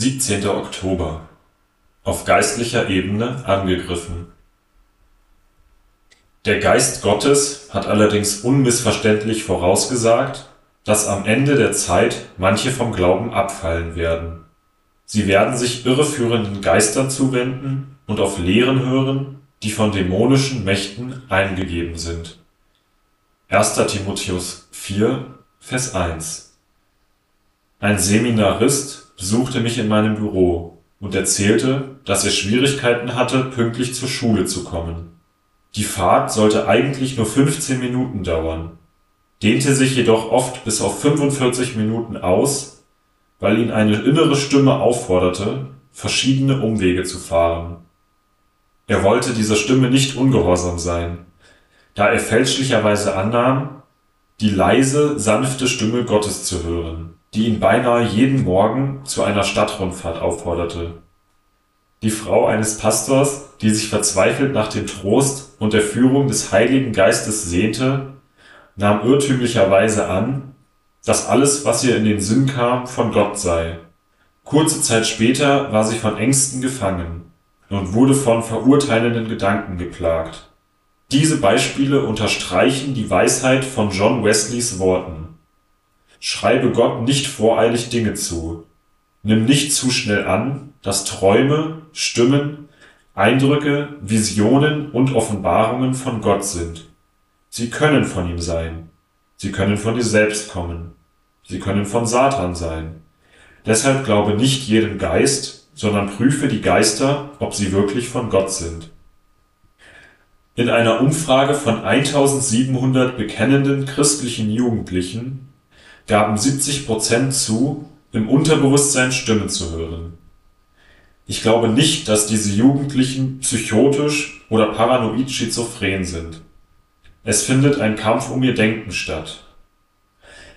17. Oktober Auf geistlicher Ebene angegriffen Der Geist Gottes hat allerdings unmissverständlich vorausgesagt, dass am Ende der Zeit manche vom Glauben abfallen werden. Sie werden sich irreführenden Geistern zuwenden und auf Lehren hören, die von dämonischen Mächten eingegeben sind. 1. Timotheus 4, Vers 1 Ein Seminarist besuchte mich in meinem Büro und erzählte, dass er Schwierigkeiten hatte, pünktlich zur Schule zu kommen. Die Fahrt sollte eigentlich nur 15 Minuten dauern, dehnte sich jedoch oft bis auf 45 Minuten aus, weil ihn eine innere Stimme aufforderte, verschiedene Umwege zu fahren. Er wollte dieser Stimme nicht ungehorsam sein, da er fälschlicherweise annahm, die leise, sanfte Stimme Gottes zu hören, die ihn beinahe jeden Morgen zu einer Stadtrundfahrt aufforderte. Die Frau eines Pastors, die sich verzweifelt nach dem Trost und der Führung des Heiligen Geistes sehnte, nahm irrtümlicherweise an, dass alles, was ihr in den Sinn kam, von Gott sei. Kurze Zeit später war sie von Ängsten gefangen und wurde von verurteilenden Gedanken geplagt. Diese Beispiele unterstreichen die Weisheit von John Wesleys Worten: Schreibe Gott nicht voreilig Dinge zu, nimm nicht zu schnell an, dass Träume, Stimmen, Eindrücke, Visionen und Offenbarungen von Gott sind. Sie können von ihm sein, sie können von dir selbst kommen, sie können von Satan sein. Deshalb glaube nicht jedem Geist, sondern prüfe die Geister, ob sie wirklich von Gott sind. In einer Umfrage von 1700 bekennenden christlichen Jugendlichen gaben 70 Prozent zu, im Unterbewusstsein Stimmen zu hören. Ich glaube nicht, dass diese Jugendlichen psychotisch oder paranoid schizophren sind. Es findet ein Kampf um ihr Denken statt.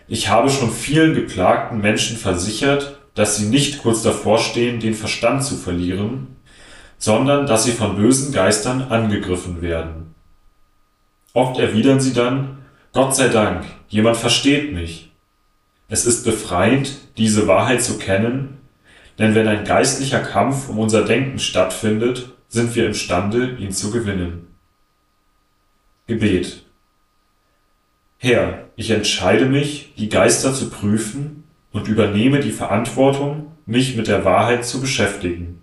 Ich habe schon vielen geplagten Menschen versichert, dass sie nicht kurz davor stehen, den Verstand zu verlieren, sondern dass sie von bösen Geistern angegriffen werden. Oft erwidern sie dann, Gott sei Dank, jemand versteht mich. Es ist befreiend, diese Wahrheit zu kennen, denn wenn ein geistlicher Kampf um unser Denken stattfindet, sind wir imstande, ihn zu gewinnen. Gebet Herr, ich entscheide mich, die Geister zu prüfen und übernehme die Verantwortung, mich mit der Wahrheit zu beschäftigen